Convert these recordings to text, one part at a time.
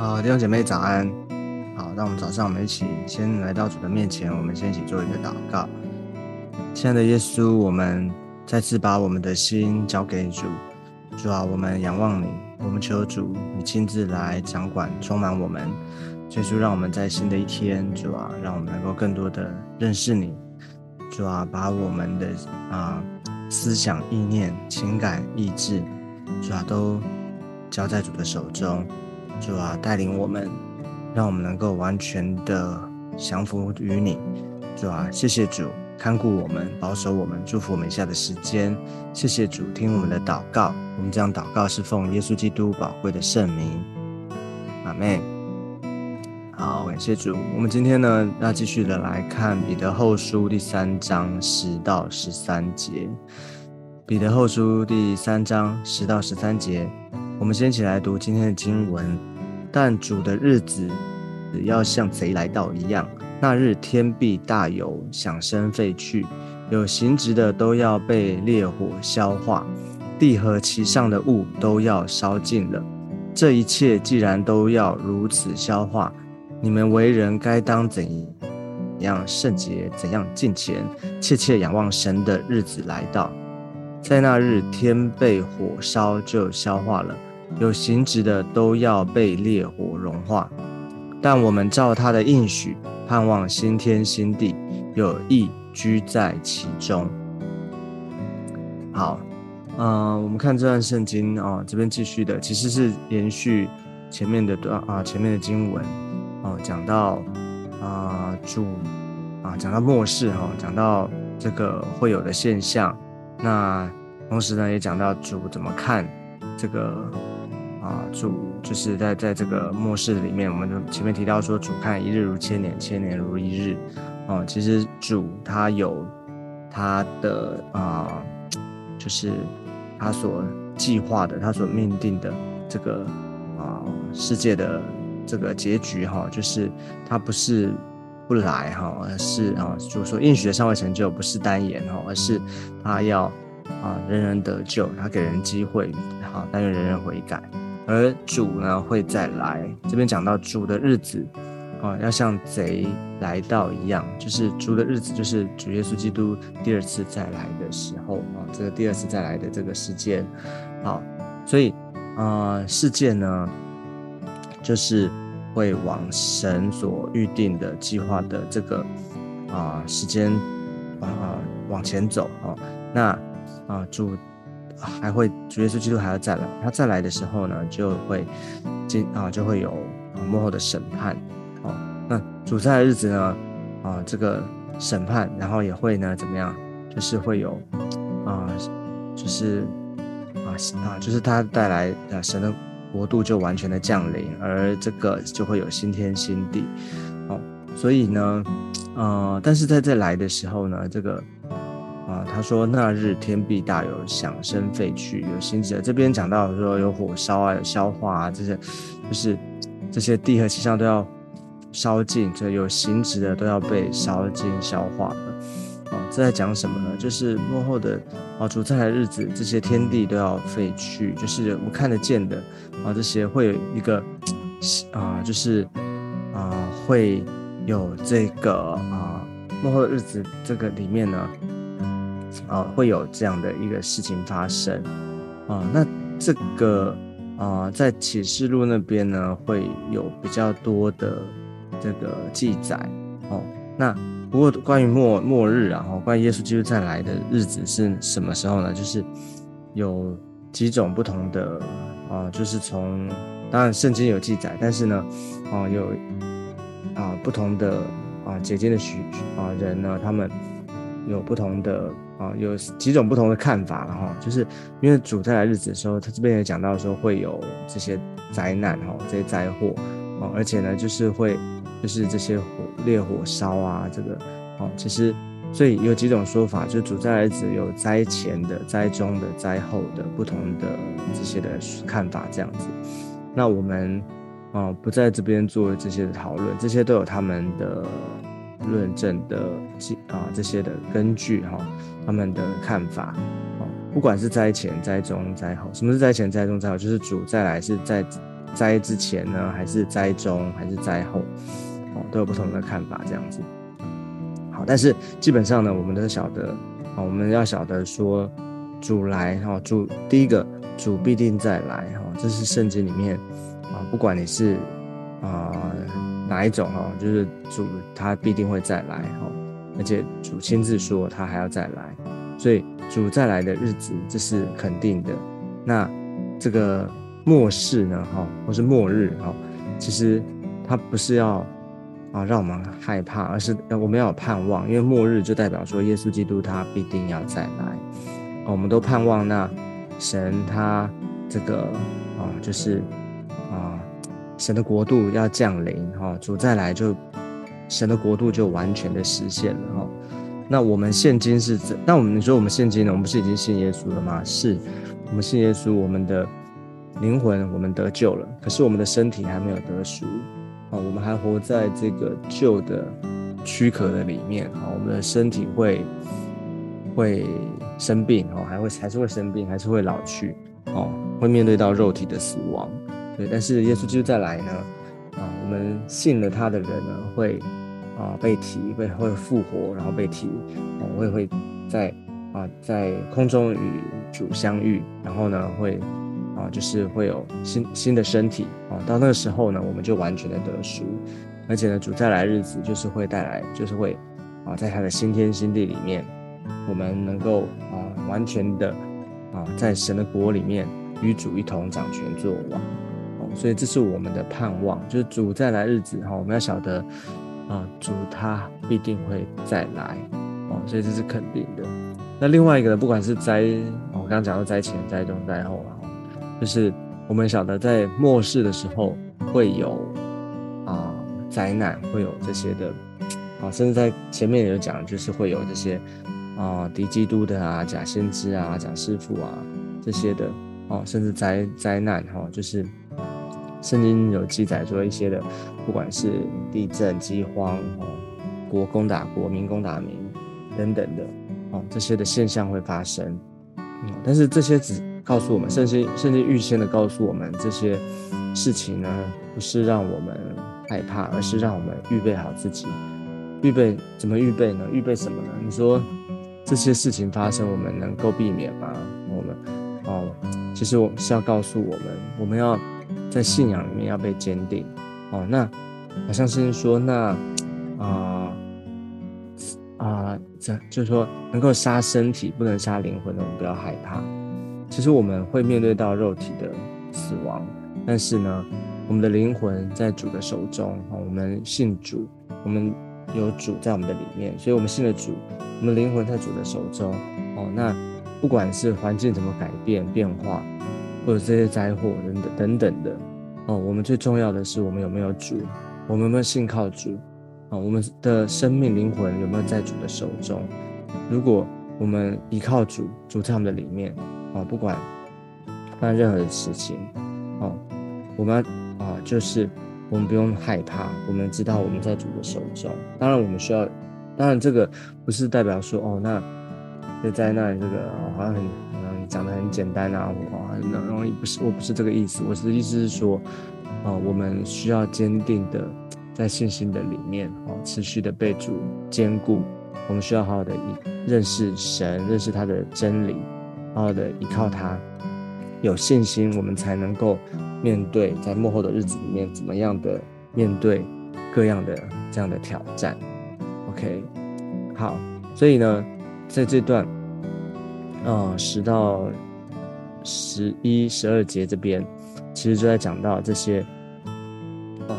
好，弟兄姐妹早安。好，那我们早上我们一起先来到主的面前，我们先一起做一个祷告。亲爱的耶稣，我们再次把我们的心交给主。主啊，我们仰望你，我们求主你亲自来掌管、充满我们。耶稣，让我们在新的一天，主啊，让我们能够更多的认识你。主啊，把我们的啊思想、意念、情感、意志，主啊，都交在主的手中。主啊，带领我们，让我们能够完全的降服于你。主啊，谢谢主看顾我们，保守我们，祝福我们以下的时间。谢谢主听我们的祷告。我们这样祷告是奉耶稣基督宝贵的圣名。阿妹，好，感谢主。我们今天呢，要继续的来看彼得后书第三章十到十三节。彼得后书第三章十到十三节，我们先一起来读今天的经文。但主的日子要像贼来到一样，那日天必大有，响声废去，有形质的都要被烈火消化，地和其上的物都要烧尽了。这一切既然都要如此消化，你们为人该当怎样圣洁，怎样敬虔，切切仰望神的日子来到，在那日天被火烧就消化了。有形质的都要被烈火融化，但我们照他的应许，盼望新天新地，有意居在其中。好，嗯，我们看这段圣经啊，这边继续的其实是延续前面的段啊，前面的经文哦，讲到啊主啊，讲到末世哈，讲到这个会有的现象，那同时呢，也讲到主怎么看这个。啊，主就是在在这个末世里面，我们就前面提到说，主看一日如千年，千年如一日。哦，其实主他有他的啊，就是他所计划的，他所命定的这个啊世界的这个结局哈，就是他不是不来哈，而是啊，就是说应许的尚未成就，不是单言哈，而是他要啊人人得救，他给人机会，好，但愿人人悔改。而主呢会再来，这边讲到主的日子，啊，要像贼来到一样，就是主的日子，就是主耶稣基督第二次再来的时候啊，这个第二次再来的这个时间，好，所以啊，世界呢，就是会往神所预定的计划的这个啊时间啊往前走啊，那啊主。还会主耶稣基督还要再来，他再来的时候呢，就会进啊就会有幕后的审判哦。那主在的日子呢啊这个审判，然后也会呢怎么样？就是会有啊就是啊啊就是他带来的神的国度就完全的降临，而这个就会有新天新地哦。所以呢呃但是在这来的时候呢，这个。啊，他说那日天必大有响声废去，有心者这边讲到说有火烧啊，有消化啊，这些就是这些地和气上都要烧尽，这有形质的都要被烧尽消化了。啊，这在讲什么呢？就是幕后的啊主在的日子，这些天地都要废去，就是我们看得见的啊这些会有一个啊就是啊会有这个啊幕后的日子这个里面呢。啊，会有这样的一个事情发生啊。那这个啊，在启示录那边呢，会有比较多的这个记载哦。那不过关于末末日啊，关于耶稣基督再来的日子是什么时候呢？就是有几种不同的啊，就是从当然圣经有记载，但是呢，啊有啊不同的啊解经的许啊人呢，他们有不同的。啊，有几种不同的看法了哈，就是因为主再来日子的时候，他这边也讲到说会有这些灾难哈，这些灾祸哦，而且呢，就是会就是这些火烈火烧啊，这个哦，其实所以有几种说法，就主再来日子有灾前的、灾中的、灾后的不同的这些的看法这样子。那我们啊不在这边做这些的讨论，这些都有他们的。论证的啊这些的根据哈，他们的看法哦，不管是灾前、灾中、灾后，什么是灾前、灾中、灾后？就是主再来是在灾之前呢，还是灾中，还是灾后？哦，都有不同的看法，这样子。好，但是基本上呢，我们都晓得，啊，我们要晓得说，主来哈，主第一个主必定再来哈，这是圣经里面啊，不管你是啊哪一种哈，就是主他必定会再来哈，而且主亲自说他还要再来，所以主再来的日子这是肯定的。那这个末世呢，哈，或是末日哈，其实它不是要。啊，让我们害怕，而是我们要有盼望，因为末日就代表说耶稣基督他必定要再来。我们都盼望那神他这个啊，就是，神的国度要降临哈，主再来就神的国度就完全的实现了哈。那我们现今是怎？那我们你说我们现今呢？我们不是已经信耶稣了吗？是，我们信耶稣，我们的灵魂我们得救了，可是我们的身体还没有得赎。啊，我们还活在这个旧的躯壳的里面啊，我们的身体会会生病哦，还会还是会生病，还是会老去哦，会面对到肉体的死亡。对，但是耶稣基督再来呢，啊，我们信了他的人呢，会啊被提，会会复活，然后被提，我会会在啊在空中与主相遇，然后呢会。啊，就是会有新新的身体啊，到那个时候呢，我们就完全的得赎，而且呢，主再来日子就是会带来，就是会啊，在他的新天新地里面，我们能够啊，完全的啊，在神的国里面与主一同掌权作王，所以这是我们的盼望，就是主再来日子哈，我们要晓得啊，主他必定会再来哦，所以这是肯定的。那另外一个呢，不管是灾，我刚刚讲到灾前、灾中、灾后啊。就是我们晓得，在末世的时候会有啊灾难，会有这些的啊，甚至在前面也有讲，就是会有这些啊敌基督的啊假先知啊假师傅啊这些的哦，甚至灾灾难哈，就是圣经有记载说一些的，不管是地震、饥荒哦，国攻打国、民攻打民等等的哦，这些的现象会发生，嗯，但是这些只。告诉我们，甚至甚至预先的告诉我们这些事情呢，不是让我们害怕，而是让我们预备好自己。预备怎么预备呢？预备什么呢？你说这些事情发生，我们能够避免吗？我们哦，其实我是要告诉我们，我们要在信仰里面要被坚定。哦，那好像是说，那啊啊，这就是说，能够杀身体，不能杀灵魂的，我们不要害怕。其实我们会面对到肉体的死亡，但是呢，我们的灵魂在主的手中啊。我们信主，我们有主在我们的里面，所以我们信了主，我们灵魂在主的手中哦。那不管是环境怎么改变变化，或者这些灾祸等等等等的哦，我们最重要的是我们有没有主，我们有没有信靠主啊？我们的生命灵魂有没有在主的手中？如果我们依靠主，主在我们的里面。哦，不管发生任何的事情，哦，我们啊，就是我们不用害怕，我们知道我们在主的手中。当然，我们需要，当然这个不是代表说，哦，那这灾难这个好像很嗯讲的很简单啊，我很容易，不是，我不是这个意思。我的意思是说，啊，我们需要坚定的在信心的里面，哦，持续的被主坚固。我们需要好好的认识神，认识他的真理。好好的依靠他，有信心，我们才能够面对在幕后的日子里面怎么样的面对各样的这样的挑战。OK，好，所以呢，在这段呃十到十一、十二节这边，其实就在讲到这些，呃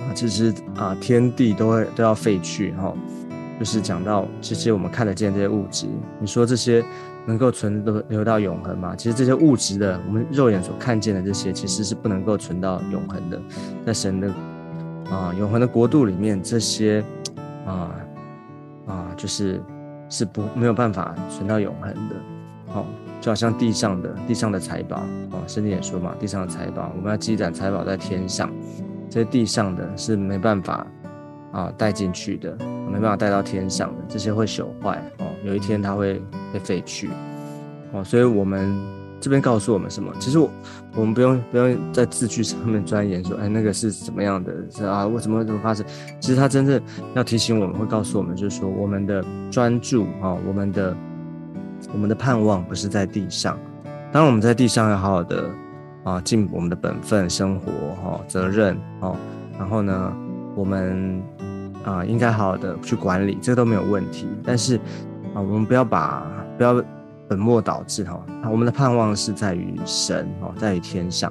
啊，其实啊天地都会都要废去哈，就是讲到这些我们看得见这些物质，你说这些。能够存留留到永恒吗？其实这些物质的，我们肉眼所看见的这些，其实是不能够存到永恒的。在神的啊永恒的国度里面，这些啊啊就是是不没有办法存到永恒的。哦，就好像地上的地上的财宝哦，圣经也说嘛，地上的财宝，我们要积攒财宝在天上，这些地上的是没办法啊带进去的，没办法带到天上的，这些会朽坏哦，有一天它会。被废去，哦，所以我们这边告诉我们什么？其实我我们不用不用在字句上面钻研，说哎那个是怎么样的？是啊，为什么怎么发生？其实他真正要提醒我们，会告诉我们，就是说我们的专注啊，我们的我们的盼望不是在地上。当然我们在地上要好好的啊尽我们的本分生活哈责任哦，然后呢我们啊应该好好的去管理，这个都没有问题。但是啊我们不要把不要。本末倒置哈，我们的盼望是在于神哦，在于天上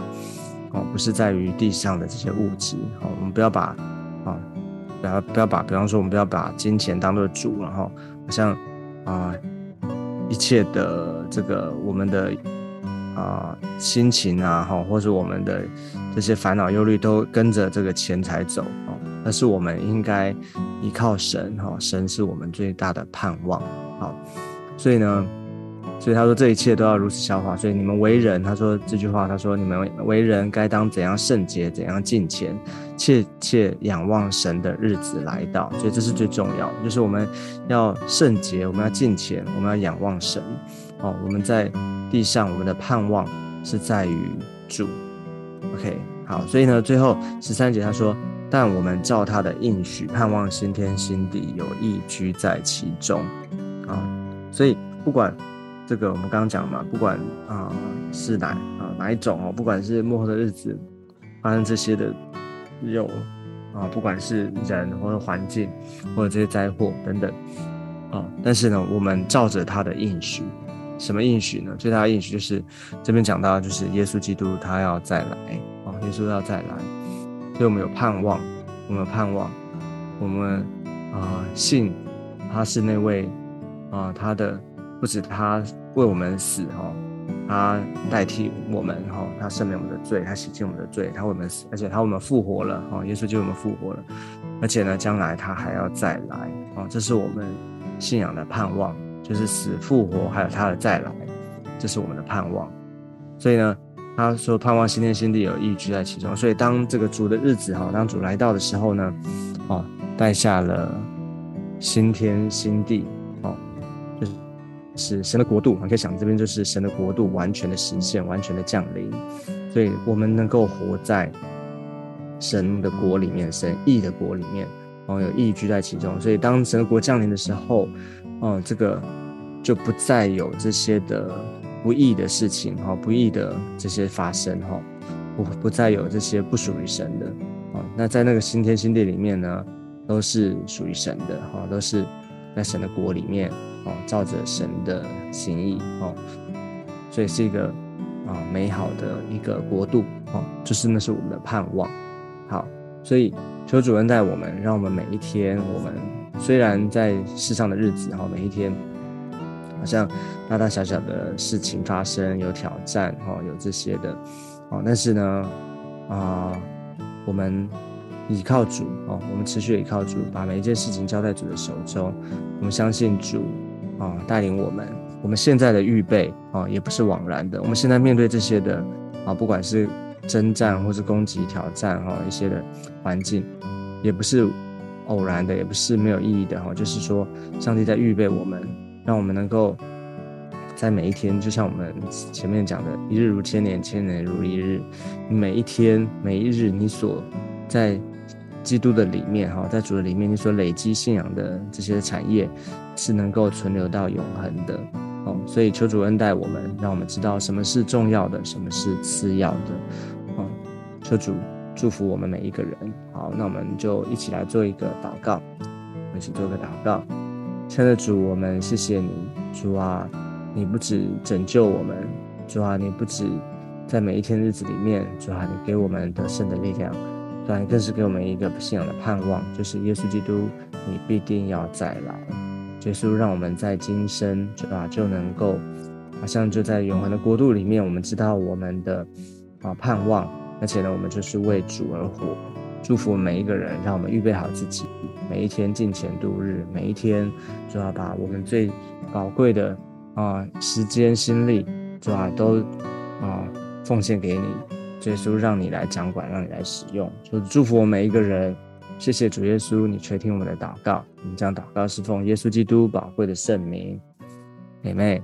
哦，不是在于地上的这些物质哦。我们不要把啊，不要不要把，比方说我们不要把金钱当做主，然后好像啊一切的这个我们的啊心情啊哈，或者我们的这些烦恼忧虑都跟着这个钱财走哦。但是我们应该依靠神哈，神是我们最大的盼望好，所以呢。所以他说这一切都要如此消化。所以你们为人，他说这句话，他说你们为人该当怎样圣洁，怎样敬虔，切切仰望神的日子来到。所以这是最重要的，就是我们要圣洁，我们要敬虔，我们要仰望神。哦，我们在地上，我们的盼望是在于主。OK，好，所以呢，最后十三节他说，但我们照他的应许，盼望新天新地，有意居在其中。啊，所以不管。这个我们刚刚讲嘛，不管啊是哪啊哪一种哦，不管是幕后的日子发生这些的有啊，不管是人或者环境或者这些灾祸等等啊，但是呢，我们照着他的应许，什么应许呢？最大的应许就是这边讲到，就是耶稣基督他要再来啊，耶稣要再来，所以我们有盼望，我们有盼望，我们啊信他是那位啊他的。不止他为我们死哈，他代替我们哈，他赦免我们的罪，他洗净我们的罪，他为我们死，而且他为我们复活了哈，耶稣就我们复活了，而且呢，将来他还要再来啊，这是我们信仰的盼望，就是死复活还有他的再来，这是我们的盼望。所以呢，他说盼望新天新地有意居在其中，所以当这个主的日子哈，当主来到的时候呢，哦，带下了新天新地。是神的国度，你可以想这边就是神的国度完全的实现，完全的降临，所以我们能够活在神的国里面，神义的国里面，哦，有义居在其中。所以当神的国降临的时候，哦，这个就不再有这些的不义的事情，哈，不义的这些发生，哈，不不再有这些不属于神的，哦，那在那个新天新地里面呢，都是属于神的，哈，都是在神的国里面。哦，照着神的心意哦，所以是一个啊美好的一个国度哦，就是那是我们的盼望。好，所以求主恩待我们，让我们每一天，我们虽然在世上的日子哈，每一天好像大大小小的事情发生，有挑战哈，有这些的哦，但是呢啊，我们。依靠主哦，我们持续依靠主，把每一件事情交在主的手中。我们相信主啊，带领我们。我们现在的预备啊，也不是枉然的。我们现在面对这些的啊，不管是征战或是攻击、挑战哈，一些的环境，也不是偶然的，也不是没有意义的哈。就是说，上帝在预备我们，让我们能够在每一天，就像我们前面讲的“一日如千年，千年如一日”，每一天、每一日，你所在。基督的里面，哈，在主的里面，你所累积信仰的这些产业，是能够存留到永恒的，哦，所以求主恩待我们，让我们知道什么是重要的，什么是次要的，哦，求主祝福我们每一个人。好，那我们就一起来做一个祷告，一起做个祷告。亲爱的主，我们谢谢你，主啊，你不止拯救我们，主啊，你不止在每一天日子里面，主啊，你给我们得胜的力量。但更是给我们一个信仰的盼望，就是耶稣基督，你必定要再来。耶稣让我们在今生，对吧，就能够好像就在永恒的国度里面，我们知道我们的啊盼望，而且呢，我们就是为主而活。祝福每一个人，让我们预备好自己，每一天尽前度日，每一天就要把我们最宝贵的啊时间、心力，对吧，都啊奉献给你。耶稣让你来掌管，让你来使用，就祝福我每一个人。谢谢主耶稣，你垂听我们的祷告。我们将祷告是奉耶稣基督宝贵的圣名，妹妹。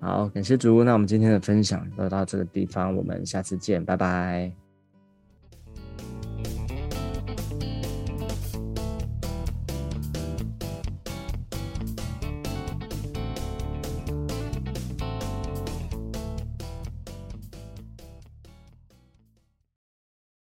好，感谢主，那我们今天的分享就到这个地方，我们下次见，拜拜。